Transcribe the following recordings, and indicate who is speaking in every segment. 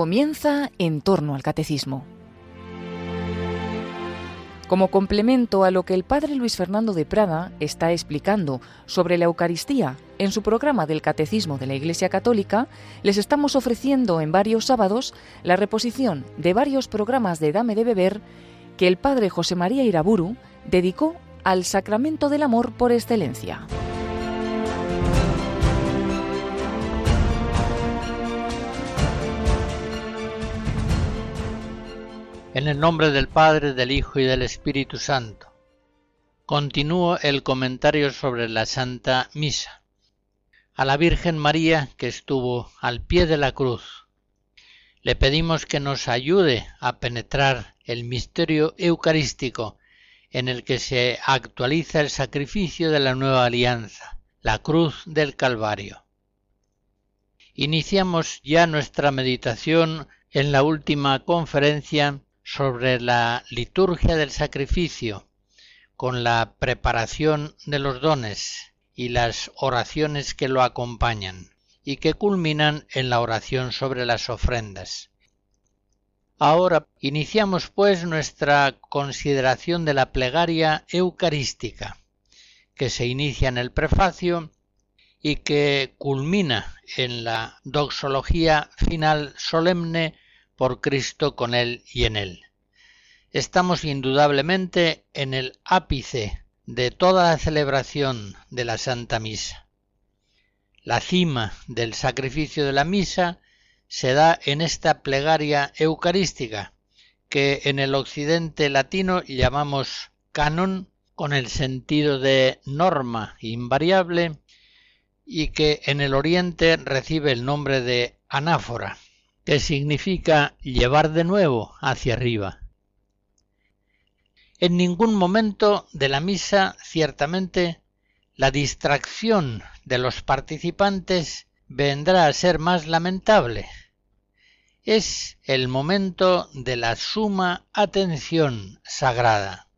Speaker 1: Comienza en torno al catecismo. Como complemento a lo que el padre Luis Fernando de Prada está explicando sobre la Eucaristía en su programa del Catecismo de la Iglesia Católica, les estamos ofreciendo en varios sábados la reposición de varios programas de Dame de Beber que el padre José María Iraburu dedicó al sacramento del amor por excelencia.
Speaker 2: En el nombre del Padre, del Hijo y del Espíritu Santo. Continúo el comentario sobre la Santa Misa. A la Virgen María que estuvo al pie de la cruz, le pedimos que nos ayude a penetrar el misterio eucarístico en el que se actualiza el sacrificio de la nueva alianza, la cruz del Calvario. Iniciamos ya nuestra meditación en la última conferencia sobre la liturgia del sacrificio, con la preparación de los dones y las oraciones que lo acompañan, y que culminan en la oración sobre las ofrendas. Ahora iniciamos pues nuestra consideración de la plegaria eucarística, que se inicia en el prefacio y que culmina en la doxología final solemne por Cristo con Él y en Él. Estamos indudablemente en el ápice de toda la celebración de la Santa Misa. La cima del sacrificio de la misa se da en esta plegaria eucarística, que en el occidente latino llamamos canon con el sentido de norma invariable y que en el oriente recibe el nombre de anáfora que significa llevar de nuevo hacia arriba. En ningún momento de la misa, ciertamente, la distracción de los participantes vendrá a ser más lamentable. Es el momento de la suma atención sagrada.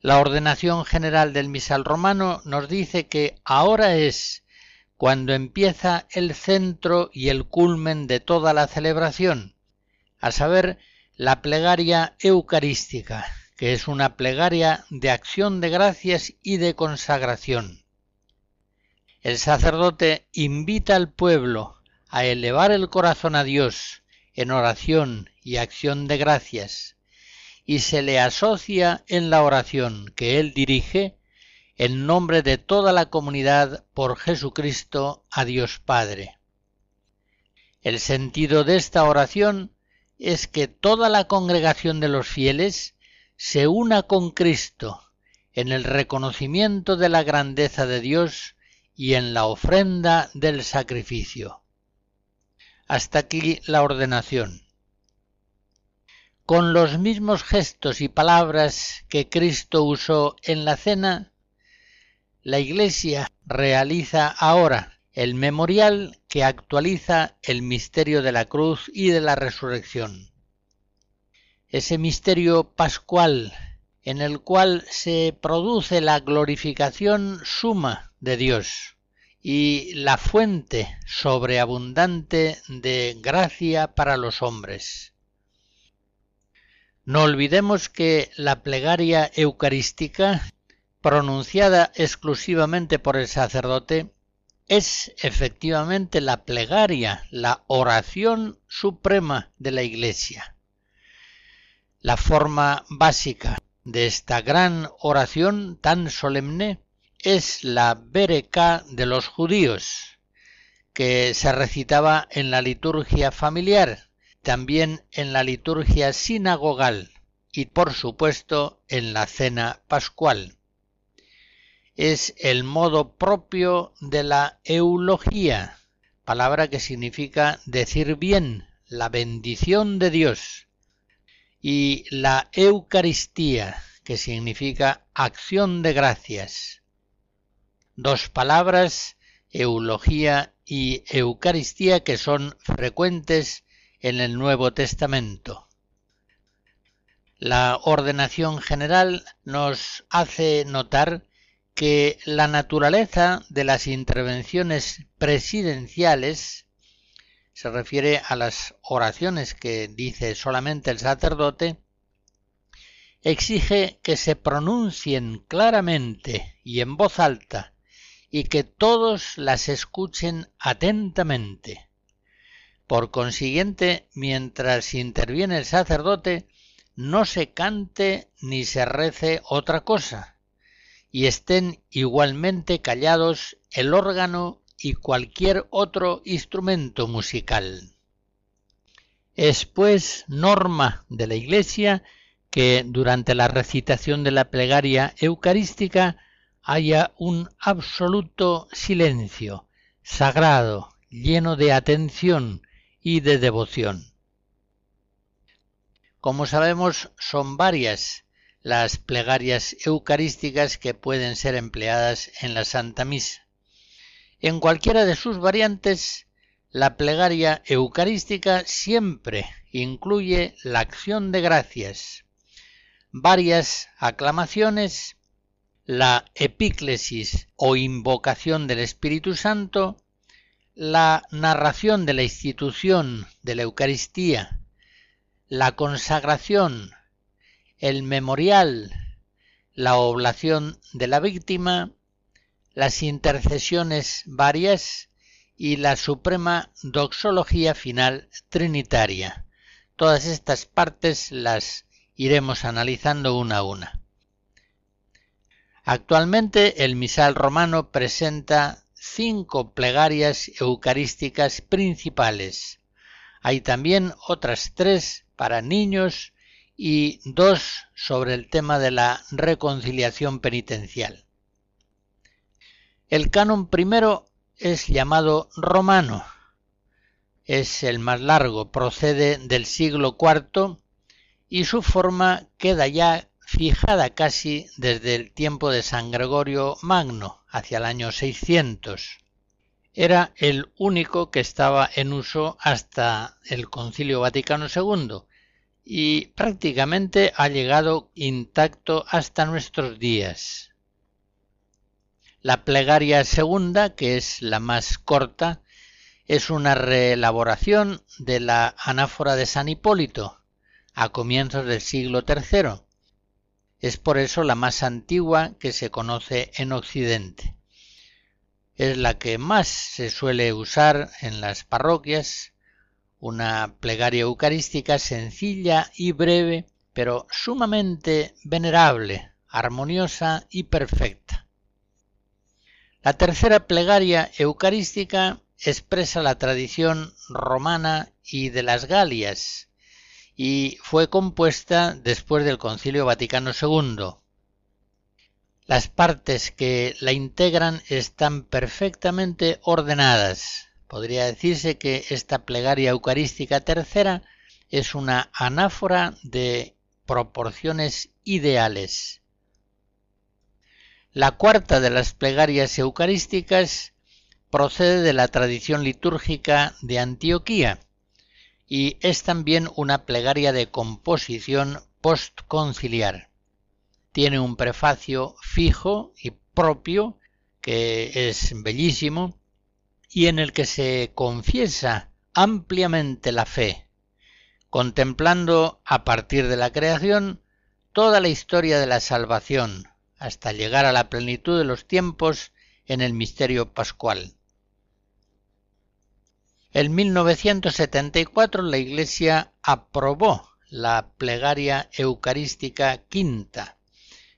Speaker 2: La ordenación general del misal romano nos dice que ahora es cuando empieza el centro y el culmen de toda la celebración, a saber, la plegaria eucarística, que es una plegaria de acción de gracias y de consagración. El sacerdote invita al pueblo a elevar el corazón a Dios en oración y acción de gracias, y se le asocia en la oración que él dirige en nombre de toda la comunidad por Jesucristo a Dios Padre. El sentido de esta oración es que toda la congregación de los fieles se una con Cristo en el reconocimiento de la grandeza de Dios y en la ofrenda del sacrificio. Hasta aquí la ordenación. Con los mismos gestos y palabras que Cristo usó en la cena, la Iglesia realiza ahora el memorial que actualiza el misterio de la cruz y de la resurrección. Ese misterio pascual en el cual se produce la glorificación suma de Dios y la fuente sobreabundante de gracia para los hombres. No olvidemos que la plegaria eucarística pronunciada exclusivamente por el sacerdote, es efectivamente la plegaria, la oración suprema de la Iglesia. La forma básica de esta gran oración tan solemne es la Bereká de los judíos, que se recitaba en la liturgia familiar, también en la liturgia sinagogal y por supuesto en la cena pascual es el modo propio de la eulogía, palabra que significa decir bien, la bendición de Dios, y la Eucaristía, que significa acción de gracias. Dos palabras, eulogía y Eucaristía, que son frecuentes en el Nuevo Testamento. La ordenación general nos hace notar que la naturaleza de las intervenciones presidenciales se refiere a las oraciones que dice solamente el sacerdote, exige que se pronuncien claramente y en voz alta y que todos las escuchen atentamente. Por consiguiente, mientras interviene el sacerdote, no se cante ni se rece otra cosa, y estén igualmente callados el órgano y cualquier otro instrumento musical. Es pues norma de la Iglesia que durante la recitación de la plegaria eucarística haya un absoluto silencio, sagrado, lleno de atención y de devoción. Como sabemos, son varias las plegarias eucarísticas que pueden ser empleadas en la Santa Misa. En cualquiera de sus variantes, la plegaria eucarística siempre incluye la acción de gracias, varias aclamaciones, la epíclesis o invocación del Espíritu Santo, la narración de la institución de la Eucaristía la consagración, el memorial, la oblación de la víctima, las intercesiones varias y la suprema doxología final trinitaria. Todas estas partes las iremos analizando una a una. Actualmente el misal romano presenta cinco plegarias eucarísticas principales. Hay también otras tres para niños y dos sobre el tema de la reconciliación penitencial. El canon primero es llamado romano. Es el más largo, procede del siglo IV y su forma queda ya fijada casi desde el tiempo de San Gregorio Magno, hacia el año 600 era el único que estaba en uso hasta el Concilio Vaticano II y prácticamente ha llegado intacto hasta nuestros días. La plegaria segunda, que es la más corta, es una reelaboración de la anáfora de San Hipólito, a comienzos del siglo III. Es por eso la más antigua que se conoce en Occidente es la que más se suele usar en las parroquias, una plegaria eucarística sencilla y breve, pero sumamente venerable, armoniosa y perfecta. La tercera plegaria eucarística expresa la tradición romana y de las Galias, y fue compuesta después del Concilio Vaticano II, las partes que la integran están perfectamente ordenadas. Podría decirse que esta plegaria eucarística tercera es una anáfora de proporciones ideales. La cuarta de las plegarias eucarísticas procede de la tradición litúrgica de Antioquía y es también una plegaria de composición postconciliar tiene un prefacio fijo y propio que es bellísimo y en el que se confiesa ampliamente la fe, contemplando a partir de la creación toda la historia de la salvación hasta llegar a la plenitud de los tiempos en el misterio pascual. En 1974 la Iglesia aprobó la plegaria eucarística quinta,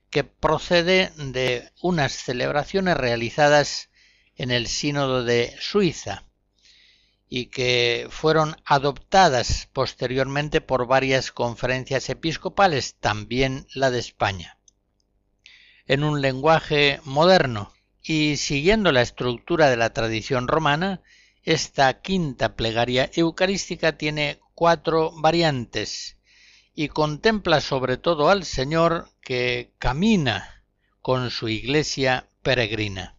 Speaker 2: que procede de unas celebraciones realizadas en el Sínodo de Suiza y que fueron adoptadas posteriormente por varias conferencias episcopales, también la de España. En un lenguaje moderno y siguiendo la estructura de la tradición romana, esta quinta plegaria eucarística tiene cuatro variantes y contempla sobre todo al Señor que camina con su iglesia peregrina.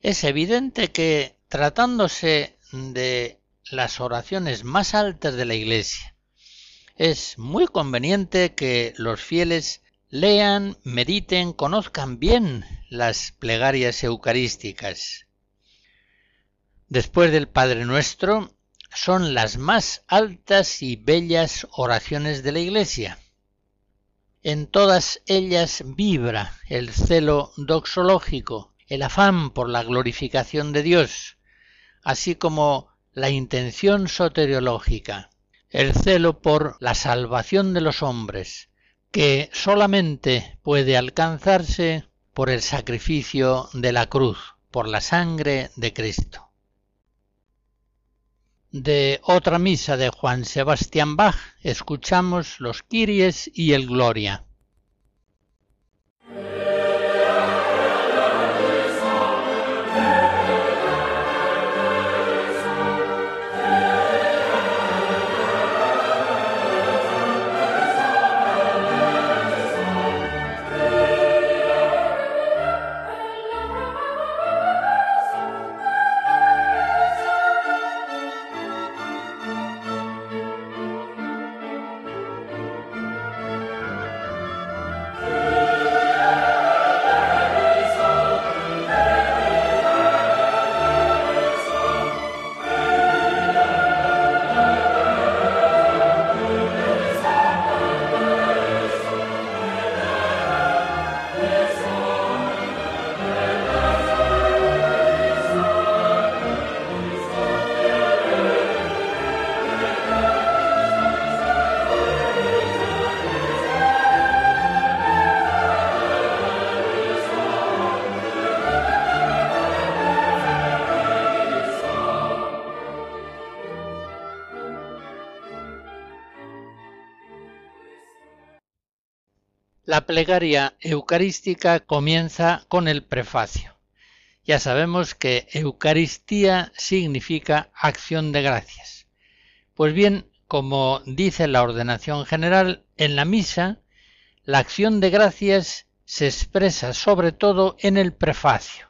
Speaker 2: Es evidente que tratándose de las oraciones más altas de la iglesia, es muy conveniente que los fieles lean, mediten, conozcan bien las plegarias eucarísticas, después del Padre Nuestro, son las más altas y bellas oraciones de la Iglesia. En todas ellas vibra el celo doxológico, el afán por la glorificación de Dios, así como la intención soteriológica, el celo por la salvación de los hombres, que solamente puede alcanzarse por el sacrificio de la cruz, por la sangre de Cristo. De otra misa de Juan Sebastián Bach escuchamos los Kiries y el Gloria. La plegaria eucarística comienza con el prefacio. Ya sabemos que Eucaristía significa acción de gracias. Pues bien, como dice la ordenación general, en la misa, la acción de gracias se expresa sobre todo en el prefacio.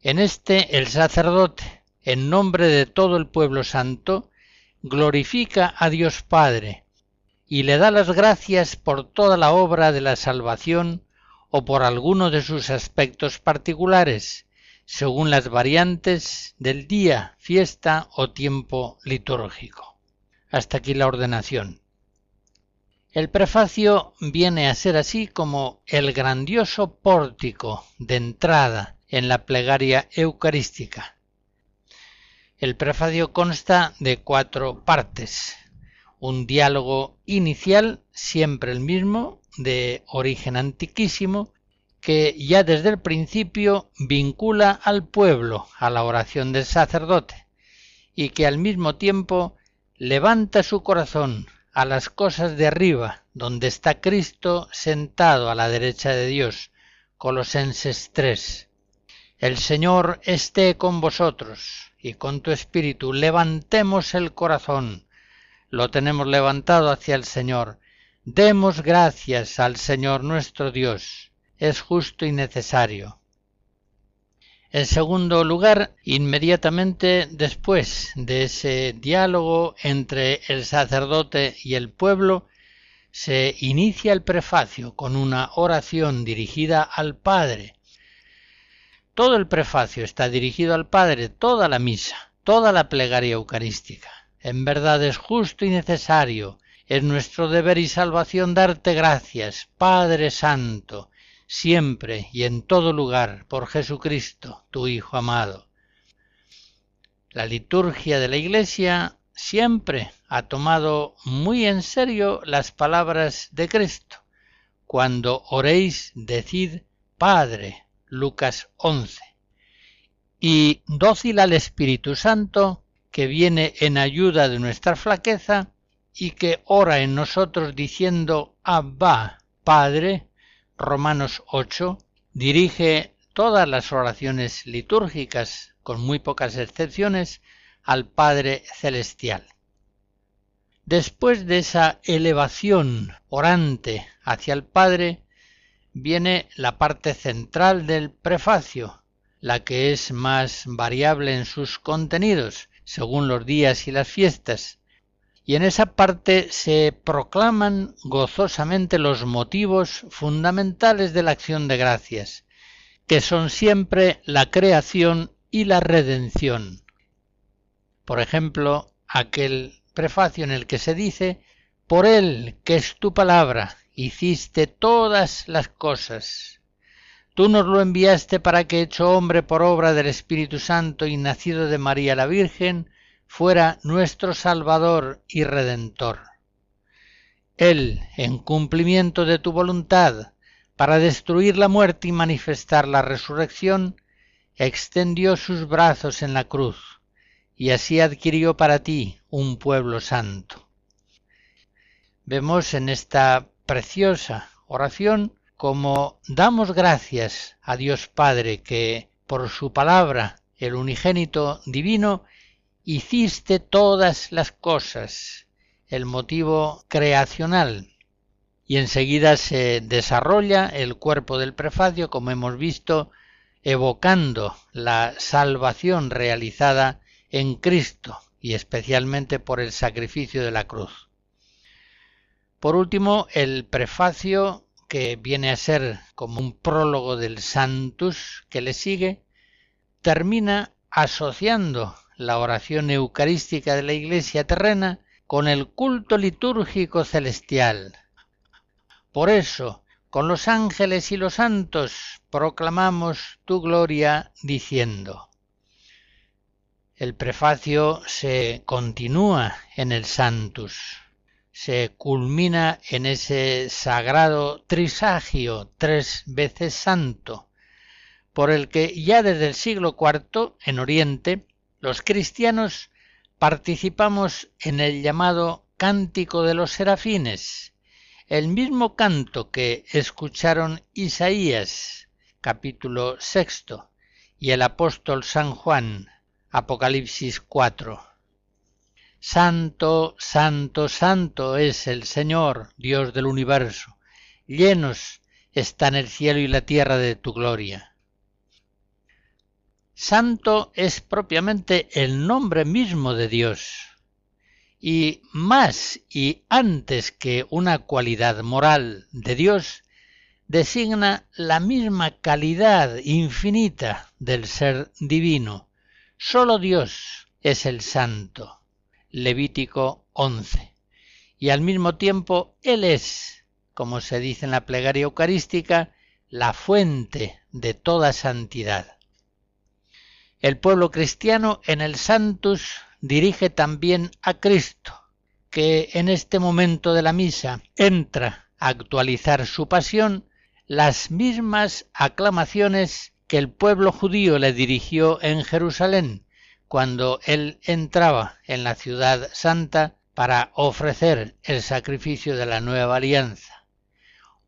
Speaker 2: En este el sacerdote, en nombre de todo el pueblo santo, glorifica a Dios Padre, y le da las gracias por toda la obra de la salvación o por alguno de sus aspectos particulares, según las variantes del día, fiesta o tiempo litúrgico. Hasta aquí la ordenación. El prefacio viene a ser así como el grandioso pórtico de entrada en la plegaria eucarística. El prefacio consta de cuatro partes un diálogo inicial, siempre el mismo, de origen antiquísimo, que ya desde el principio vincula al pueblo a la oración del sacerdote, y que al mismo tiempo levanta su corazón a las cosas de arriba, donde está Cristo sentado a la derecha de Dios. Colosenses 3. El Señor esté con vosotros, y con tu espíritu levantemos el corazón, lo tenemos levantado hacia el Señor. Demos gracias al Señor nuestro Dios. Es justo y necesario. En segundo lugar, inmediatamente después de ese diálogo entre el sacerdote y el pueblo, se inicia el prefacio con una oración dirigida al Padre. Todo el prefacio está dirigido al Padre, toda la misa, toda la plegaria eucarística. En verdad es justo y necesario, es nuestro deber y salvación darte gracias, Padre Santo, siempre y en todo lugar, por Jesucristo, tu Hijo amado. La liturgia de la Iglesia siempre ha tomado muy en serio las palabras de Cristo. Cuando oréis, decid Padre, Lucas 11. Y dócil al Espíritu Santo, que viene en ayuda de nuestra flaqueza y que ora en nosotros diciendo Abba, Padre, Romanos 8, dirige todas las oraciones litúrgicas, con muy pocas excepciones, al Padre Celestial. Después de esa elevación orante hacia el Padre, viene la parte central del prefacio, la que es más variable en sus contenidos, según los días y las fiestas, y en esa parte se proclaman gozosamente los motivos fundamentales de la acción de gracias, que son siempre la creación y la redención, Por ejemplo, aquel prefacio en el que se dice, por él, que es tu palabra, hiciste todas las cosas. Tú nos lo enviaste para que, hecho hombre por obra del Espíritu Santo y nacido de María la Virgen, fuera nuestro Salvador y Redentor. Él, en cumplimiento de tu voluntad, para destruir la muerte y manifestar la resurrección, extendió sus brazos en la cruz, y así adquirió para ti un pueblo santo. Vemos en esta preciosa oración como damos gracias a Dios Padre que por su palabra, el unigénito divino, hiciste todas las cosas, el motivo creacional. Y enseguida se desarrolla el cuerpo del prefacio, como hemos visto, evocando la salvación realizada en Cristo y especialmente por el sacrificio de la cruz. Por último, el prefacio, que viene a ser como un prólogo del Santus que le sigue, termina asociando la oración eucarística de la Iglesia terrena con el culto litúrgico celestial. Por eso, con los ángeles y los santos proclamamos tu gloria diciendo. El prefacio se continúa en el Santus se culmina en ese sagrado trisagio tres veces santo, por el que ya desde el siglo IV en Oriente los cristianos participamos en el llamado Cántico de los Serafines, el mismo canto que escucharon Isaías, capítulo sexto, y el apóstol San Juan, Apocalipsis 4. Santo, santo, santo es el Señor, Dios del universo. Llenos están el cielo y la tierra de tu gloria. Santo es propiamente el nombre mismo de Dios. Y más y antes que una cualidad moral de Dios, designa la misma calidad infinita del ser divino. Solo Dios es el santo. Levítico 11. Y al mismo tiempo Él es, como se dice en la plegaria eucarística, la fuente de toda santidad. El pueblo cristiano en el Santus dirige también a Cristo, que en este momento de la misa entra a actualizar su pasión las mismas aclamaciones que el pueblo judío le dirigió en Jerusalén cuando él entraba en la ciudad santa para ofrecer el sacrificio de la nueva alianza.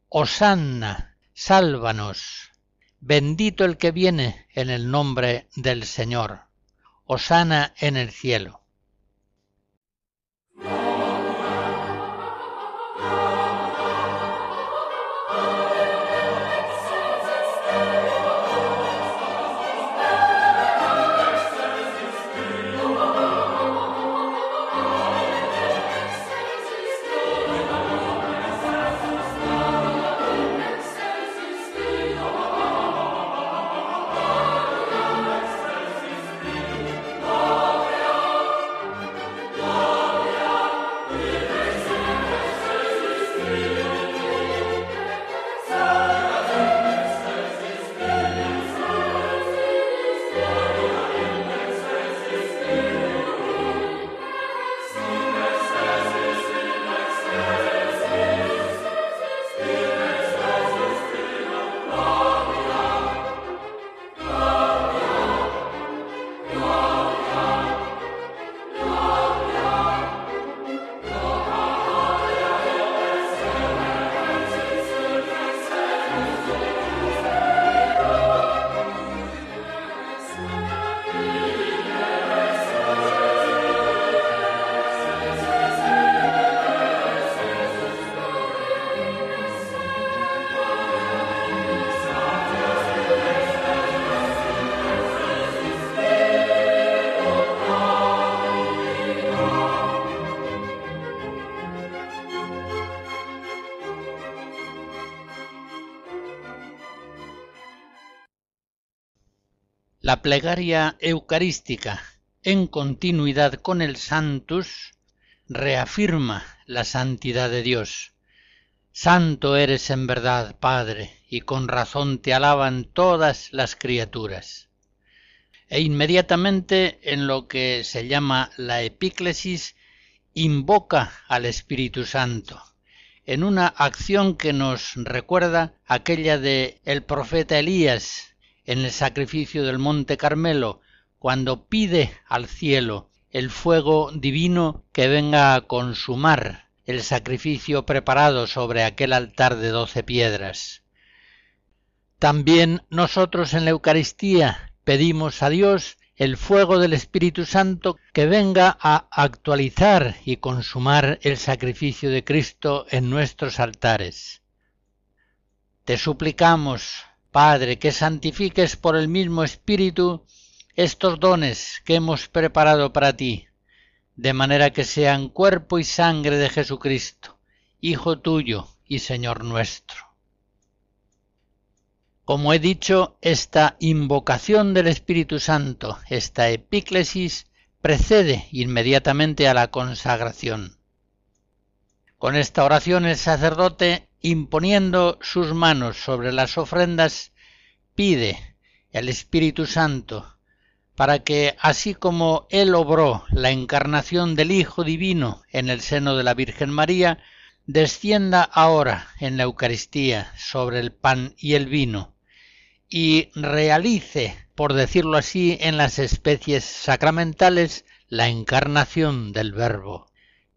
Speaker 2: Osanna, sálvanos, bendito el que viene en el nombre del Señor. Osana en el cielo. La plegaria eucarística en continuidad con el Santus, reafirma la santidad de Dios. Santo eres en verdad, Padre, y con razón te alaban todas las criaturas. E inmediatamente en lo que se llama la epíclesis, invoca al Espíritu Santo, en una acción que nos recuerda aquella de el profeta Elías en el sacrificio del monte Carmelo, cuando pide al cielo el fuego divino que venga a consumar el sacrificio preparado sobre aquel altar de doce piedras. También nosotros en la Eucaristía pedimos a Dios el fuego del Espíritu Santo que venga a actualizar y consumar el sacrificio de Cristo en nuestros altares. Te suplicamos, Padre, que santifiques por el mismo Espíritu estos dones que hemos preparado para ti, de manera que sean cuerpo y sangre de Jesucristo, Hijo tuyo y Señor nuestro. Como he dicho, esta invocación del Espíritu Santo, esta epíclesis, precede inmediatamente a la consagración. Con esta oración el sacerdote, imponiendo sus manos sobre las ofrendas, pide el Espíritu Santo para que, así como Él obró la encarnación del Hijo Divino en el seno de la Virgen María, descienda ahora en la Eucaristía sobre el pan y el vino, y realice, por decirlo así, en las especies sacramentales la encarnación del Verbo,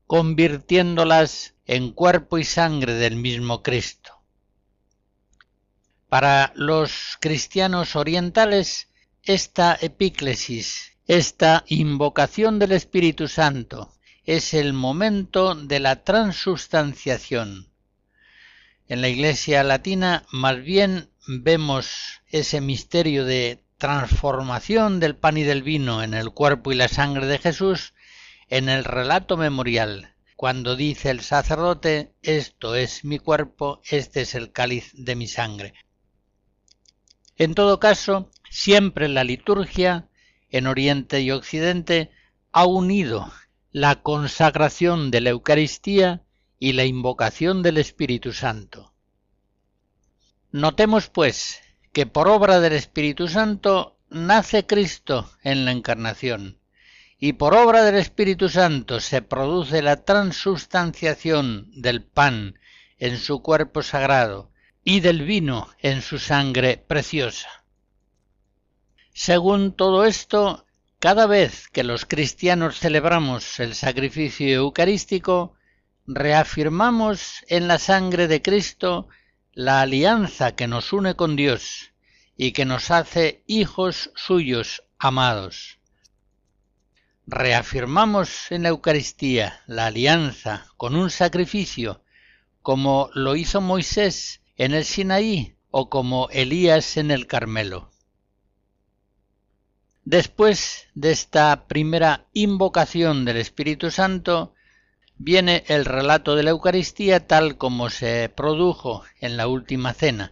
Speaker 2: convirtiéndolas en cuerpo y sangre del mismo Cristo. Para los cristianos orientales, esta epíclesis, esta invocación del Espíritu Santo, es el momento de la transustanciación. En la Iglesia latina más bien vemos ese misterio de transformación del pan y del vino en el cuerpo y la sangre de Jesús en el relato memorial, cuando dice el sacerdote, esto es mi cuerpo, este es el cáliz de mi sangre. En todo caso, Siempre la liturgia, en Oriente y Occidente, ha unido la consagración de la Eucaristía y la invocación del Espíritu Santo. Notemos, pues, que por obra del Espíritu Santo nace Cristo en la Encarnación, y por obra del Espíritu Santo se produce la transustanciación del pan en su cuerpo sagrado y del vino en su sangre preciosa. Según todo esto, cada vez que los cristianos celebramos el sacrificio eucarístico, reafirmamos en la sangre de Cristo la alianza que nos une con Dios y que nos hace hijos suyos amados. Reafirmamos en la Eucaristía la alianza con un sacrificio, como lo hizo Moisés en el Sinaí o como Elías en el Carmelo. Después de esta primera invocación del Espíritu Santo, viene el relato de la Eucaristía tal como se produjo en la última cena.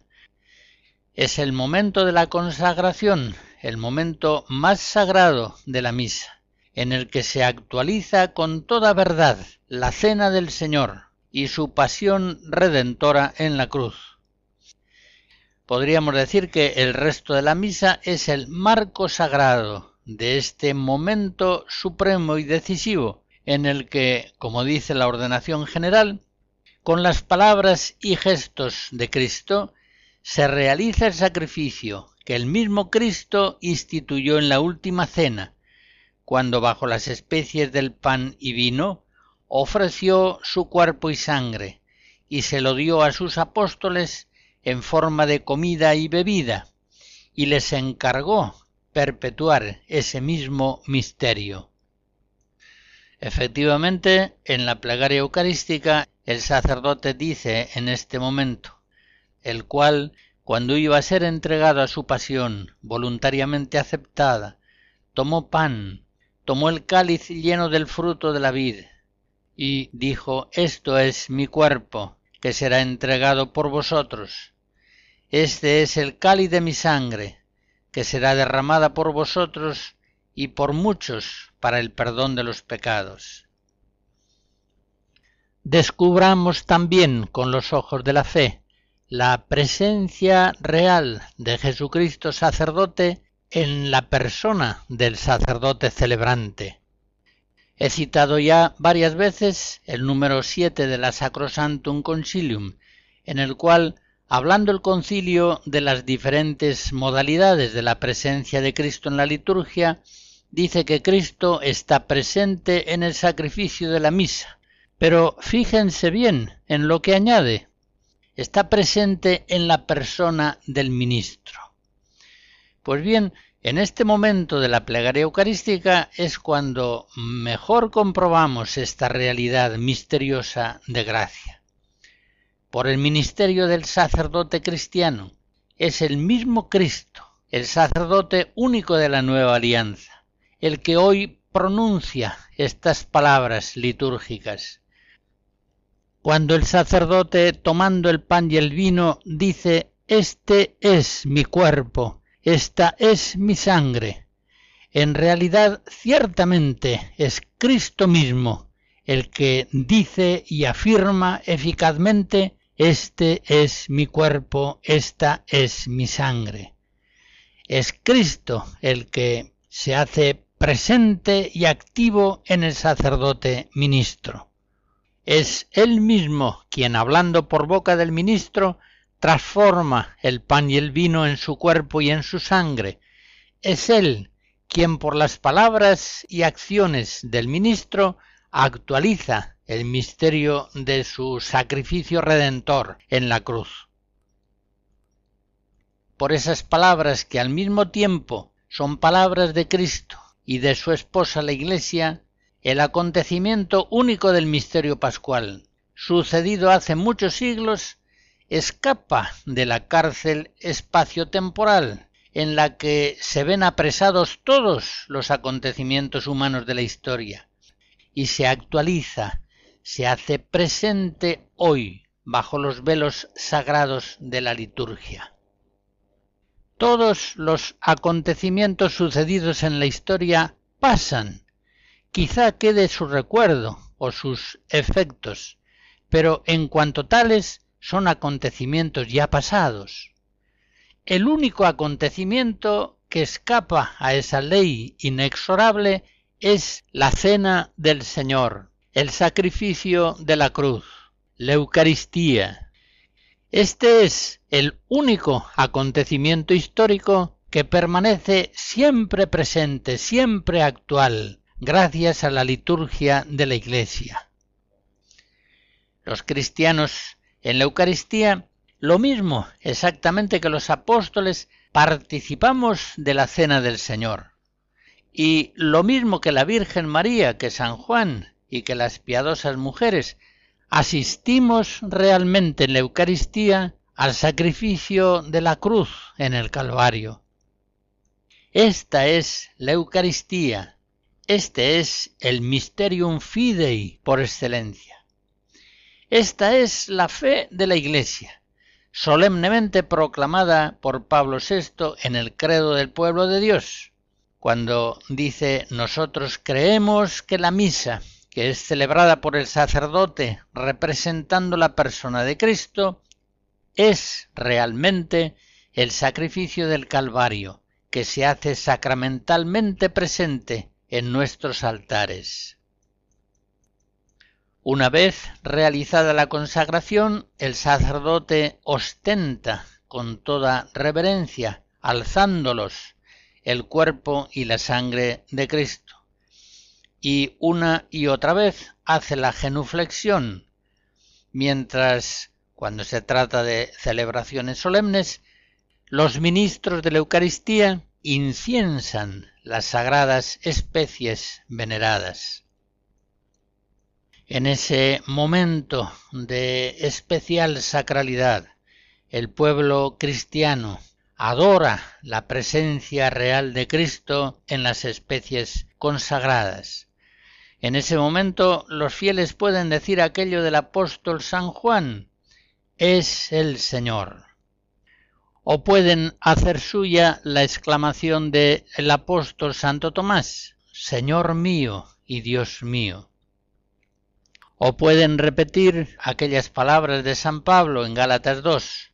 Speaker 2: Es el momento de la consagración, el momento más sagrado de la misa, en el que se actualiza con toda verdad la cena del Señor y su pasión redentora en la cruz. Podríamos decir que el resto de la misa es el marco sagrado de este momento supremo y decisivo en el que, como dice la ordenación general, con las palabras y gestos de Cristo se realiza el sacrificio que el mismo Cristo instituyó en la última cena, cuando bajo las especies del pan y vino ofreció su cuerpo y sangre, y se lo dio a sus apóstoles en forma de comida y bebida, y les encargó perpetuar ese mismo misterio. Efectivamente, en la plegaria eucarística el sacerdote dice en este momento, el cual, cuando iba a ser entregado a su pasión voluntariamente aceptada, tomó pan, tomó el cáliz lleno del fruto de la vid, y dijo, Esto es mi cuerpo, que será entregado por vosotros. Este es el cáliz de mi sangre, que será derramada por vosotros y por muchos para el perdón de los pecados. Descubramos también con los ojos de la fe la presencia real de Jesucristo sacerdote en la persona del sacerdote celebrante. He citado ya varias veces el número 7 de la Sacrosantum Concilium, en el cual, hablando el concilio de las diferentes modalidades de la presencia de Cristo en la liturgia, dice que Cristo está presente en el sacrificio de la misa. Pero fíjense bien en lo que añade. Está presente en la persona del ministro. Pues bien, en este momento de la plegaria eucarística es cuando mejor comprobamos esta realidad misteriosa de gracia. Por el ministerio del sacerdote cristiano es el mismo Cristo, el sacerdote único de la nueva alianza, el que hoy pronuncia estas palabras litúrgicas. Cuando el sacerdote, tomando el pan y el vino, dice, Este es mi cuerpo, esta es mi sangre. En realidad, ciertamente es Cristo mismo el que dice y afirma eficazmente, este es mi cuerpo, esta es mi sangre. Es Cristo el que se hace presente y activo en el sacerdote ministro. Es él mismo quien, hablando por boca del ministro, transforma el pan y el vino en su cuerpo y en su sangre. Es Él quien por las palabras y acciones del ministro actualiza el misterio de su sacrificio redentor en la cruz. Por esas palabras que al mismo tiempo son palabras de Cristo y de su esposa la Iglesia, el acontecimiento único del misterio pascual, sucedido hace muchos siglos, escapa de la cárcel espacio-temporal en la que se ven apresados todos los acontecimientos humanos de la historia y se actualiza, se hace presente hoy bajo los velos sagrados de la liturgia. Todos los acontecimientos sucedidos en la historia pasan, quizá quede su recuerdo o sus efectos, pero en cuanto tales son acontecimientos ya pasados. El único acontecimiento que escapa a esa ley inexorable es la cena del Señor, el sacrificio de la cruz, la Eucaristía. Este es el único acontecimiento histórico que permanece siempre presente, siempre actual, gracias a la liturgia de la Iglesia. Los cristianos en la Eucaristía, lo mismo exactamente que los apóstoles, participamos de la cena del Señor. Y lo mismo que la Virgen María, que San Juan y que las piadosas mujeres, asistimos realmente en la Eucaristía al sacrificio de la cruz en el Calvario. Esta es la Eucaristía, este es el Mysterium Fidei por excelencia. Esta es la fe de la Iglesia, solemnemente proclamada por Pablo VI en el credo del pueblo de Dios, cuando dice nosotros creemos que la misa, que es celebrada por el sacerdote representando la persona de Cristo, es realmente el sacrificio del Calvario, que se hace sacramentalmente presente en nuestros altares. Una vez realizada la consagración, el sacerdote ostenta con toda reverencia, alzándolos, el cuerpo y la sangre de Cristo. Y una y otra vez hace la genuflexión, mientras, cuando se trata de celebraciones solemnes, los ministros de la Eucaristía inciensan las sagradas especies veneradas. En ese momento de especial sacralidad, el pueblo cristiano adora la presencia real de Cristo en las especies consagradas. En ese momento los fieles pueden decir aquello del apóstol San Juan, es el Señor. o pueden hacer suya la exclamación de el apóstol Santo Tomás, Señor mío y Dios mío. O pueden repetir aquellas palabras de San Pablo en Gálatas 2,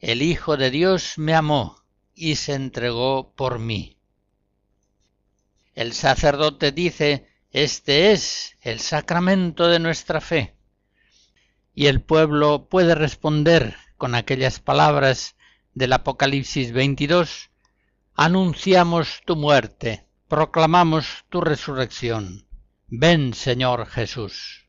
Speaker 2: el Hijo de Dios me amó y se entregó por mí. El sacerdote dice, este es el sacramento de nuestra fe. Y el pueblo puede responder con aquellas palabras del Apocalipsis 22, anunciamos tu muerte, proclamamos tu resurrección. Ven, Señor Jesús.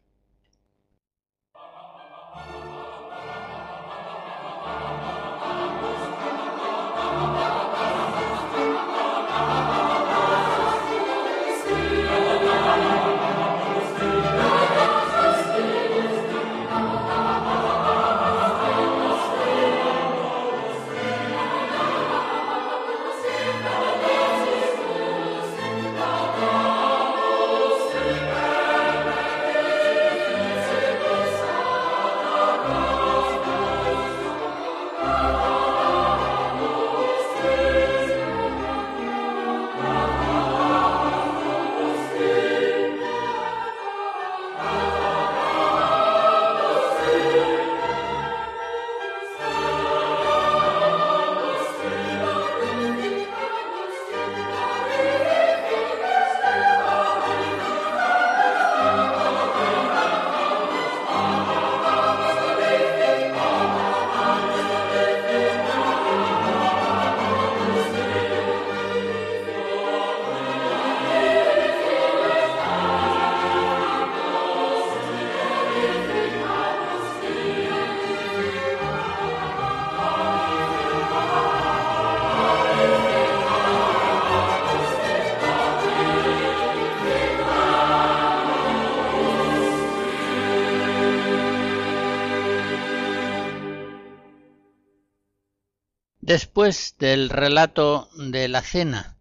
Speaker 2: Después del relato de la cena,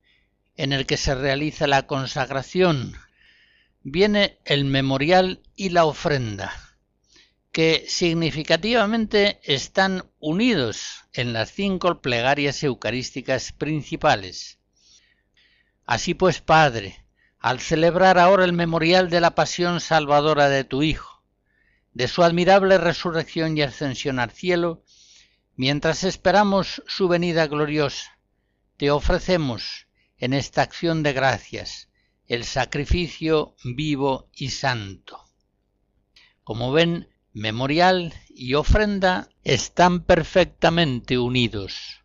Speaker 2: en el que se realiza la consagración, viene el memorial y la ofrenda, que significativamente están unidos en las cinco plegarias eucarísticas principales. Así pues, Padre, al celebrar ahora el memorial de la pasión salvadora de tu Hijo, de su admirable resurrección y ascensión al cielo, Mientras esperamos su venida gloriosa, te ofrecemos en esta acción de gracias el sacrificio vivo y santo. Como ven, memorial y ofrenda están perfectamente unidos.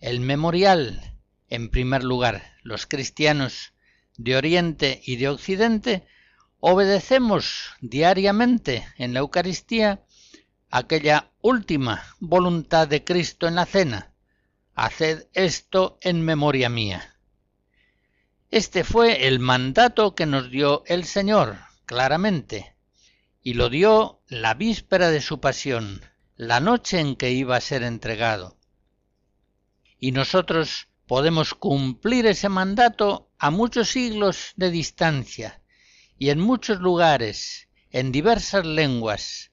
Speaker 2: El memorial, en primer lugar, los cristianos de Oriente y de Occidente, obedecemos diariamente en la Eucaristía aquella última voluntad de Cristo en la cena. Haced esto en memoria mía. Este fue el mandato que nos dio el Señor, claramente, y lo dio la víspera de su pasión, la noche en que iba a ser entregado. Y nosotros podemos cumplir ese mandato a muchos siglos de distancia y en muchos lugares, en diversas lenguas,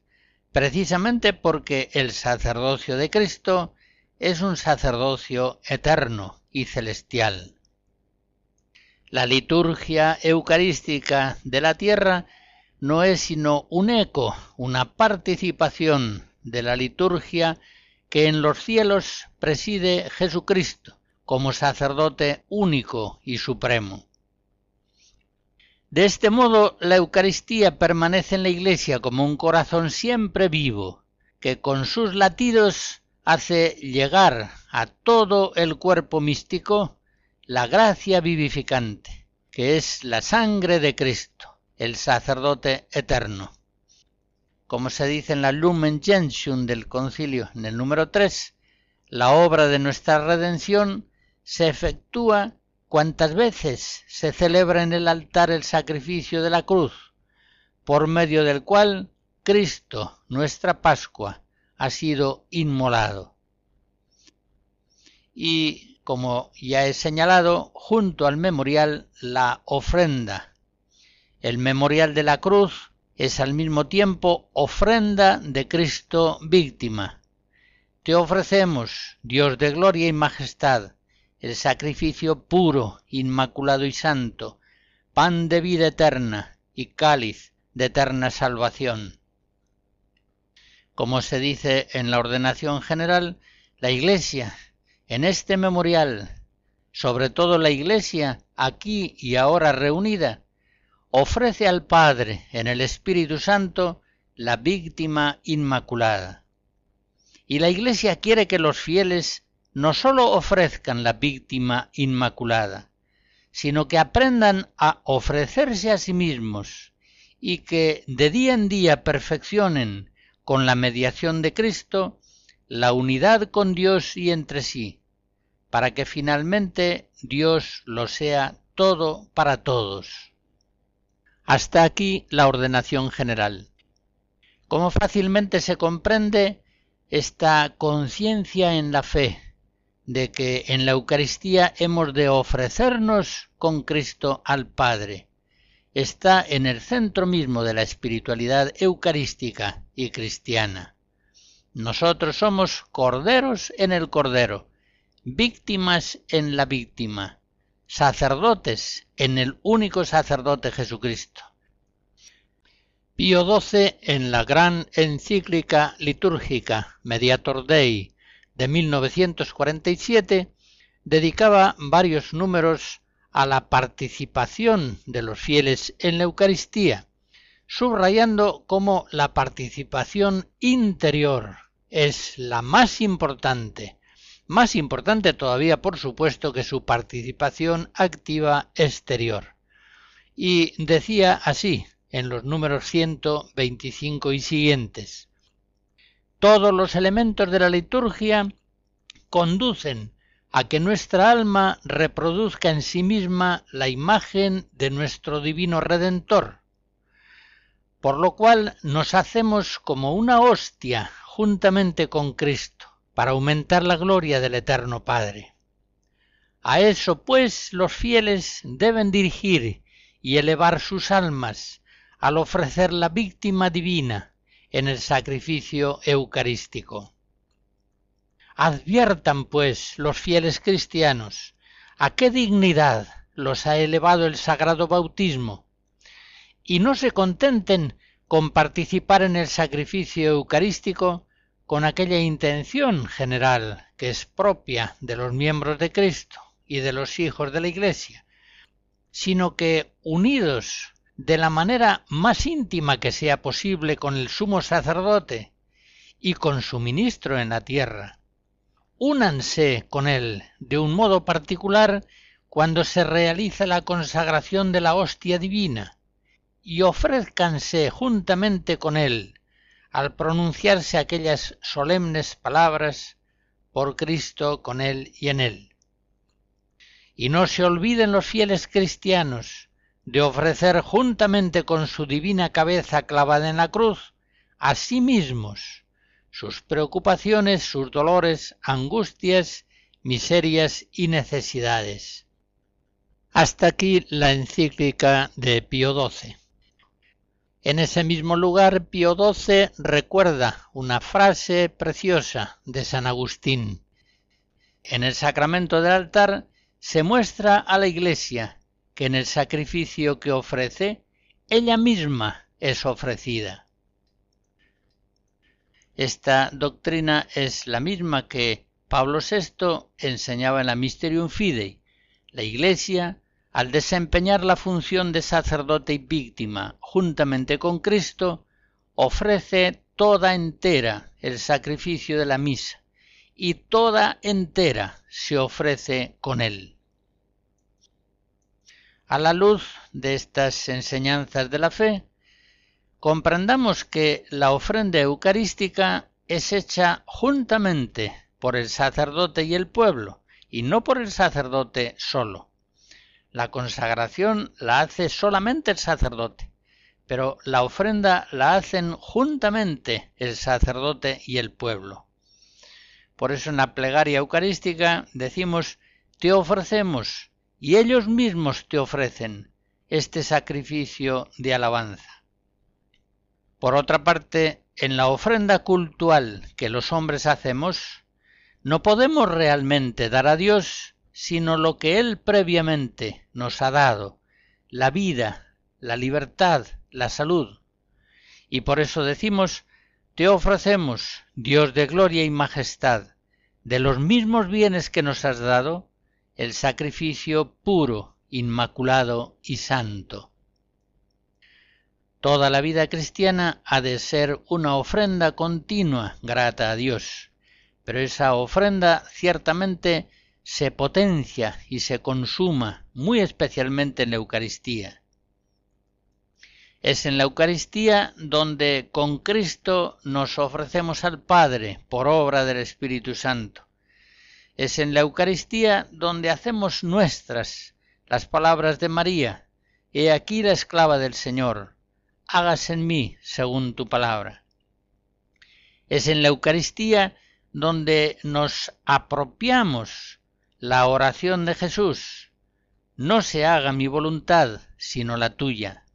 Speaker 2: precisamente porque el sacerdocio de Cristo es un sacerdocio eterno y celestial. La liturgia eucarística de la tierra no es sino un eco, una participación de la liturgia que en los cielos preside Jesucristo como sacerdote único y supremo. De este modo, la Eucaristía permanece en la Iglesia como un corazón siempre vivo, que con sus latidos hace llegar a todo el cuerpo místico la gracia vivificante, que es la sangre de Cristo, el sacerdote eterno. Como se dice en la Lumen Gentium del concilio en el número 3, la obra de nuestra redención se efectúa cuántas veces se celebra en el altar el sacrificio de la cruz, por medio del cual Cristo, nuestra Pascua, ha sido inmolado. Y, como ya he señalado, junto al memorial la ofrenda. El memorial de la cruz es al mismo tiempo ofrenda de Cristo víctima. te ofrecemos, Dios de gloria y majestad, el sacrificio puro, inmaculado y santo, pan de vida eterna y cáliz de eterna salvación. Como se dice en la ordenación general, la Iglesia, en este memorial, sobre todo la Iglesia, aquí y ahora reunida, ofrece al Padre en el Espíritu Santo la víctima inmaculada. Y la Iglesia quiere que los fieles no sólo ofrezcan la víctima inmaculada, sino que aprendan a ofrecerse a sí mismos y que de día en día perfeccionen con la mediación de Cristo la unidad con Dios y entre sí, para que finalmente Dios lo sea todo para todos. Hasta aquí la ordenación general. Como fácilmente se comprende, esta conciencia en la fe de que en la Eucaristía hemos de ofrecernos con Cristo al Padre está en el centro mismo de la espiritualidad eucarística y cristiana. Nosotros somos corderos en el cordero, víctimas en la víctima, sacerdotes en el único sacerdote Jesucristo. Pío XII en la gran encíclica litúrgica Mediator Dei de 1947 dedicaba varios números a la participación de los fieles en la Eucaristía, subrayando cómo la participación interior es la más importante, más importante todavía por supuesto que su participación activa exterior. Y decía así en los números 125 y siguientes, todos los elementos de la liturgia conducen a que nuestra alma reproduzca en sí misma la imagen de nuestro divino Redentor, por lo cual nos hacemos como una hostia juntamente con Cristo, para aumentar la gloria del Eterno Padre. A eso, pues, los fieles deben dirigir y elevar sus almas al ofrecer la víctima divina en el sacrificio eucarístico. Adviertan, pues, los fieles cristianos, a qué dignidad los ha elevado el sagrado bautismo, y no se contenten con participar en el sacrificio eucarístico con aquella intención general que es propia de los miembros de Cristo y de los hijos de la Iglesia, sino que unidos de la manera más íntima que sea posible con el sumo sacerdote y con su ministro en la tierra, únanse con él de un modo particular cuando se realiza la consagración de la hostia divina, y ofrézcanse juntamente con él al pronunciarse aquellas solemnes palabras por Cristo con él y en él. Y no se olviden los fieles cristianos de ofrecer juntamente con su divina cabeza clavada en la cruz a sí mismos sus preocupaciones, sus dolores, angustias, miserias y necesidades. Hasta aquí la encíclica de Pío XII. En ese mismo lugar, Pío XII recuerda una frase preciosa de San Agustín. En el sacramento del altar se muestra a la Iglesia que en el sacrificio que ofrece, ella misma es ofrecida. Esta doctrina es la misma que Pablo VI enseñaba en la Mysterium Fidei. La Iglesia, al desempeñar la función de sacerdote y víctima juntamente con Cristo, ofrece toda entera el sacrificio de la misa y toda entera se ofrece con él. A la luz de estas enseñanzas de la fe, comprendamos que la ofrenda eucarística es hecha juntamente por el sacerdote y el pueblo, y no por el sacerdote solo. La consagración la hace solamente el sacerdote, pero la ofrenda la hacen juntamente el sacerdote y el pueblo. Por eso en la plegaria eucarística decimos, te ofrecemos, y ellos mismos te ofrecen este sacrificio de alabanza. Por otra parte, en la ofrenda cultual que los hombres hacemos, no podemos realmente dar a Dios sino lo que Él previamente nos ha dado, la vida, la libertad, la salud. Y por eso decimos, te ofrecemos, Dios de gloria y majestad, de los mismos bienes que nos has dado, el sacrificio puro, inmaculado y santo. Toda la vida cristiana ha de ser una ofrenda continua, grata a Dios, pero esa ofrenda ciertamente se potencia y se consuma muy especialmente en la Eucaristía. Es en la Eucaristía donde con Cristo nos ofrecemos al Padre por obra del Espíritu Santo. Es en la Eucaristía donde hacemos nuestras las palabras de María, He aquí la esclava del Señor, hágase en mí según tu palabra. Es en la Eucaristía donde nos apropiamos la oración de Jesús, no se haga mi voluntad sino la tuya.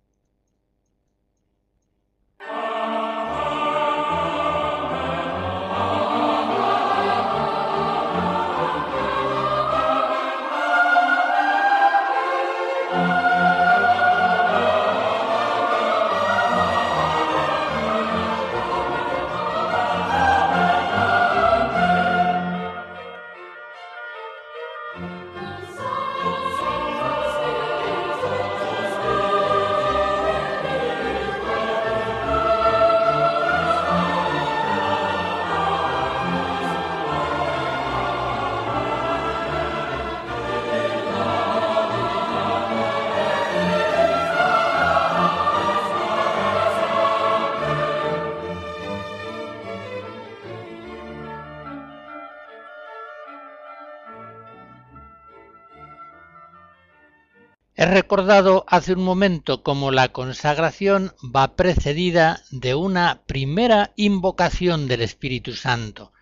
Speaker 2: Recordado hace un momento cómo la consagración va precedida de una primera invocación del Espíritu Santo,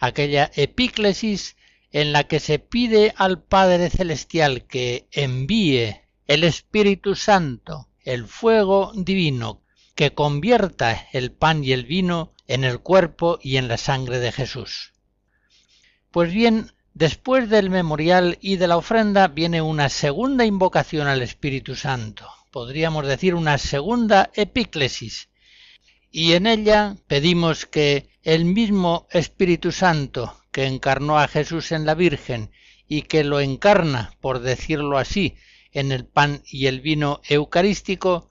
Speaker 2: aquella epíclesis en la que se pide al Padre Celestial que envíe el Espíritu Santo, el fuego divino, que convierta el pan y el vino en el cuerpo y en la sangre de Jesús. Pues bien, Después del memorial y de la ofrenda viene una segunda invocación al Espíritu Santo, podríamos decir una segunda epíclesis, y en ella pedimos que el mismo Espíritu Santo que encarnó a Jesús en la Virgen y que lo encarna, por decirlo así, en el pan y el vino eucarístico,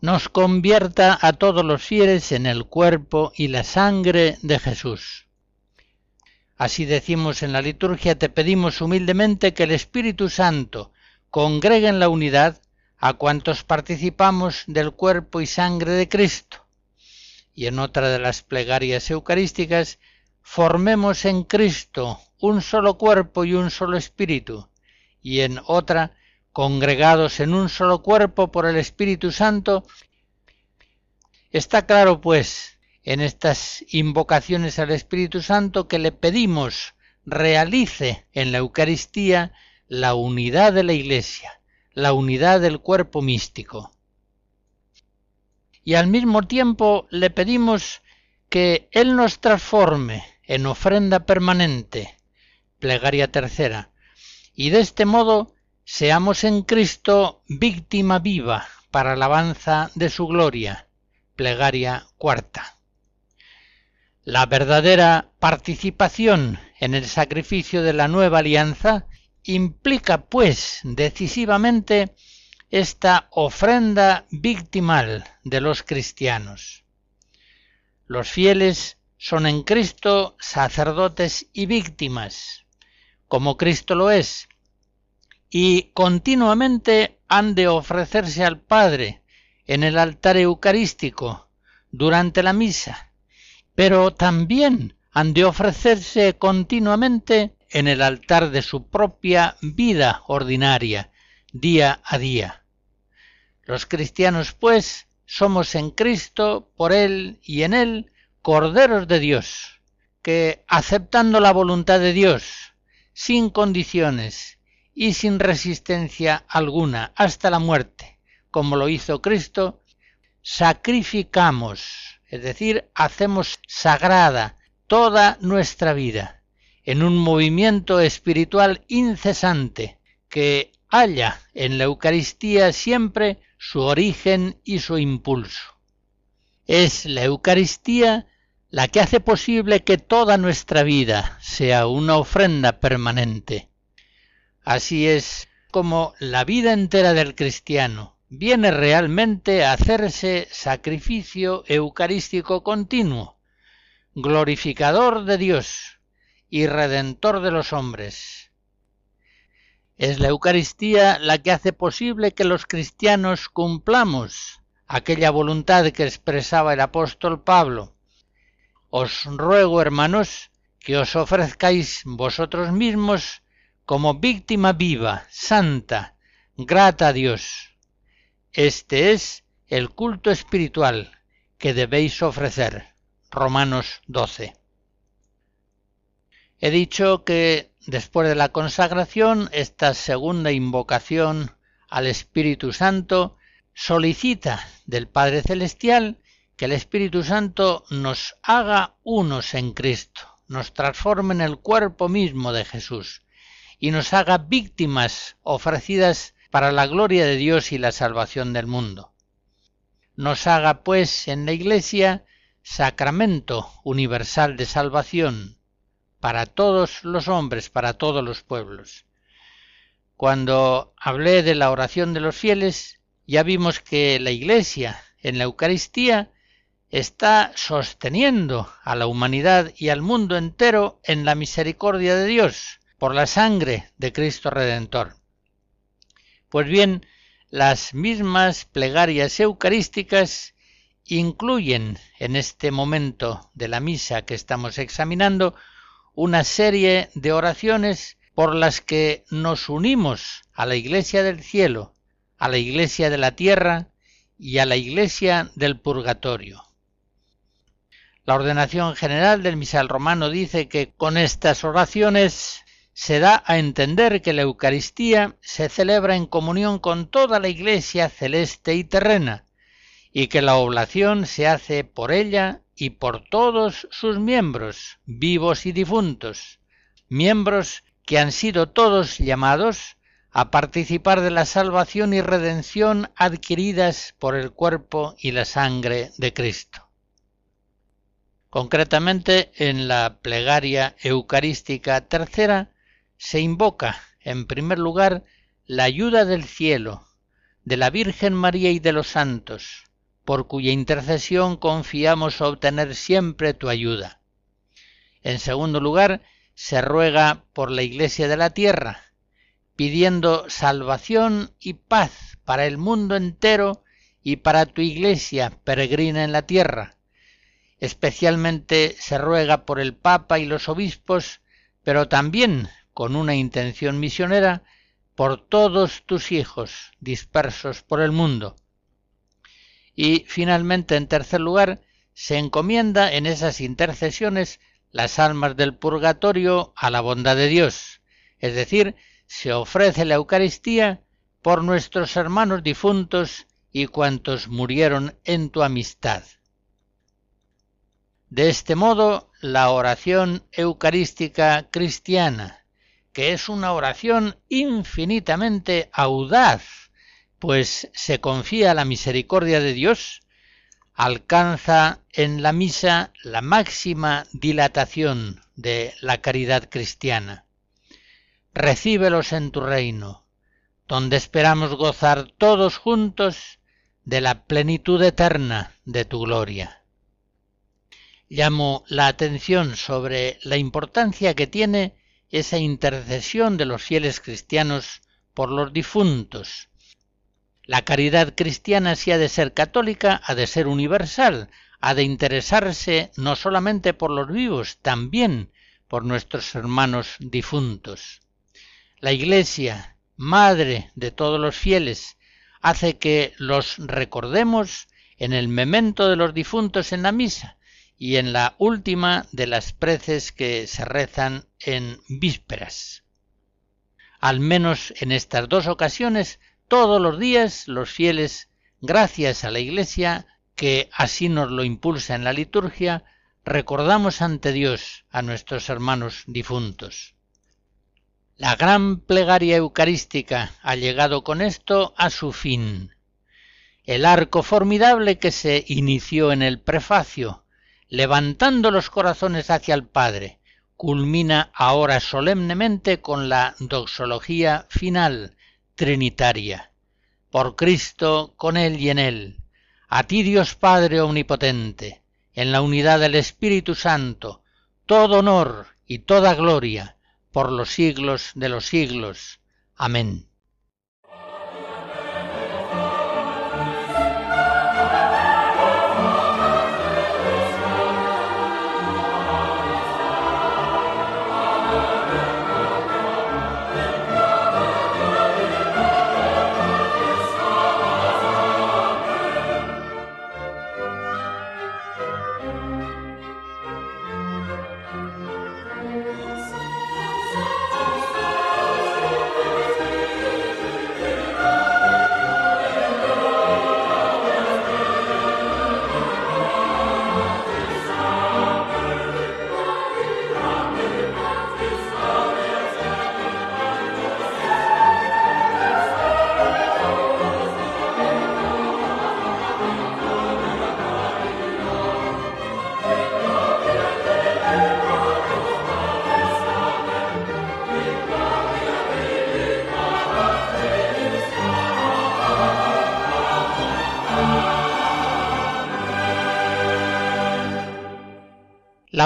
Speaker 2: nos convierta a todos los fieles en el cuerpo y la sangre de Jesús. Así decimos en la liturgia, te pedimos humildemente que el Espíritu Santo congregue en la unidad a cuantos participamos del cuerpo y sangre de Cristo. Y en otra de las plegarias eucarísticas, formemos en Cristo un solo cuerpo y un solo espíritu, y en otra, congregados en un solo cuerpo por el Espíritu Santo. Está claro, pues, en estas invocaciones al Espíritu Santo que le pedimos realice en la Eucaristía la unidad de la Iglesia, la unidad del cuerpo místico. Y al mismo tiempo le pedimos que Él nos transforme en ofrenda permanente, plegaria tercera, y de este modo seamos en Cristo víctima viva para alabanza de su gloria, plegaria cuarta. La verdadera participación en el sacrificio de la nueva alianza implica, pues, decisivamente esta ofrenda victimal de los cristianos. Los fieles son en Cristo sacerdotes y víctimas, como Cristo lo es, y continuamente han de ofrecerse al Padre en el altar eucarístico durante la misa pero también han de ofrecerse continuamente en el altar de su propia vida ordinaria, día a día. Los cristianos, pues, somos en Cristo, por Él y en Él, corderos de Dios, que, aceptando la voluntad de Dios, sin condiciones y sin resistencia alguna hasta la muerte, como lo hizo Cristo, sacrificamos es decir, hacemos sagrada toda nuestra vida en un movimiento espiritual incesante que halla en la Eucaristía siempre su origen y su impulso. Es la Eucaristía la que hace posible que toda nuestra vida sea una ofrenda permanente. Así es como la vida entera del cristiano viene realmente a hacerse sacrificio eucarístico continuo, glorificador de Dios y redentor de los hombres. Es la Eucaristía la que hace posible que los cristianos cumplamos aquella voluntad que expresaba el apóstol Pablo. Os ruego, hermanos, que os ofrezcáis vosotros mismos como víctima viva, santa, grata a Dios. Este es el culto espiritual que debéis ofrecer. Romanos 12. He dicho que después de la consagración, esta segunda invocación al Espíritu Santo solicita del Padre Celestial que el Espíritu Santo nos haga unos en Cristo, nos transforme en el cuerpo mismo de Jesús y nos haga víctimas ofrecidas para la gloria de Dios y la salvación del mundo. Nos haga, pues, en la Iglesia sacramento universal de salvación para todos los hombres, para todos los pueblos. Cuando hablé de la oración de los fieles, ya vimos que la Iglesia en la Eucaristía está sosteniendo a la humanidad y al mundo entero en la misericordia de Dios por la sangre de Cristo Redentor. Pues bien, las mismas plegarias eucarísticas incluyen en este momento de la misa que estamos examinando una serie de oraciones por las que nos unimos a la Iglesia del cielo, a la Iglesia de la tierra y a la Iglesia del purgatorio. La ordenación general del misal romano dice que con estas oraciones se da a entender que la Eucaristía se celebra en comunión con toda la Iglesia celeste y terrena, y que la oblación se hace por ella y por todos sus miembros, vivos y difuntos, miembros que han sido todos llamados a participar de la salvación y redención adquiridas por el cuerpo y la sangre de Cristo. Concretamente, en la plegaria eucarística tercera se invoca, en primer lugar, la ayuda del cielo, de la Virgen María y de los santos, por cuya intercesión confiamos obtener siempre tu ayuda. En segundo lugar, se ruega por la Iglesia de la tierra, pidiendo salvación y paz para el mundo entero y para tu Iglesia peregrina en la tierra, Especialmente se ruega por el Papa y los obispos, pero también, con una intención misionera, por todos tus hijos dispersos por el mundo. Y finalmente, en tercer lugar, se encomienda en esas intercesiones las almas del purgatorio a la bondad de Dios, es decir, se ofrece la Eucaristía por nuestros hermanos difuntos y cuantos murieron en tu amistad. De este modo, la oración eucarística cristiana, que es una oración infinitamente audaz, pues se confía la misericordia de Dios, alcanza en la misa la máxima dilatación de la caridad cristiana. Recíbelos en tu reino, donde esperamos gozar todos juntos de la plenitud eterna de tu gloria llamo la atención sobre la importancia que tiene esa intercesión de los fieles cristianos por los difuntos. La caridad cristiana, si ha de ser católica, ha de ser universal, ha de interesarse no solamente por los vivos, también por nuestros hermanos difuntos. La Iglesia, madre de todos los fieles, hace que los recordemos en el memento de los difuntos en la misa, y en la última de las preces que se rezan en vísperas. Al menos en estas dos ocasiones, todos los días los fieles, gracias a la Iglesia, que así nos lo impulsa en la liturgia, recordamos ante Dios a nuestros hermanos difuntos. La gran plegaria eucarística ha llegado con esto a su fin. El arco formidable que se inició en el prefacio, levantando los corazones hacia el Padre, culmina ahora solemnemente con la doxología final trinitaria. Por Cristo, con Él y en Él, a ti Dios Padre Omnipotente, en la unidad del Espíritu Santo, todo honor y toda gloria por los siglos de los siglos. Amén.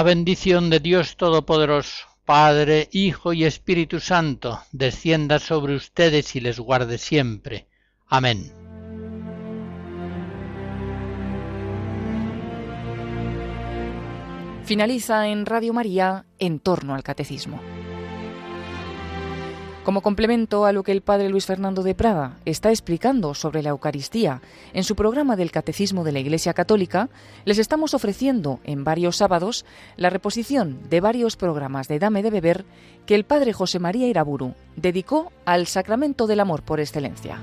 Speaker 2: La bendición de Dios Todopoderoso, Padre, Hijo y Espíritu Santo, descienda sobre ustedes y les guarde siempre. Amén.
Speaker 1: Finaliza en Radio María en torno al catecismo. Como complemento a lo que el padre Luis Fernando de Prada está explicando sobre la Eucaristía en su programa del Catecismo de la Iglesia Católica, les estamos ofreciendo en varios sábados la reposición de varios programas de Dame de Beber que el padre José María Iraburu dedicó al sacramento del amor por excelencia.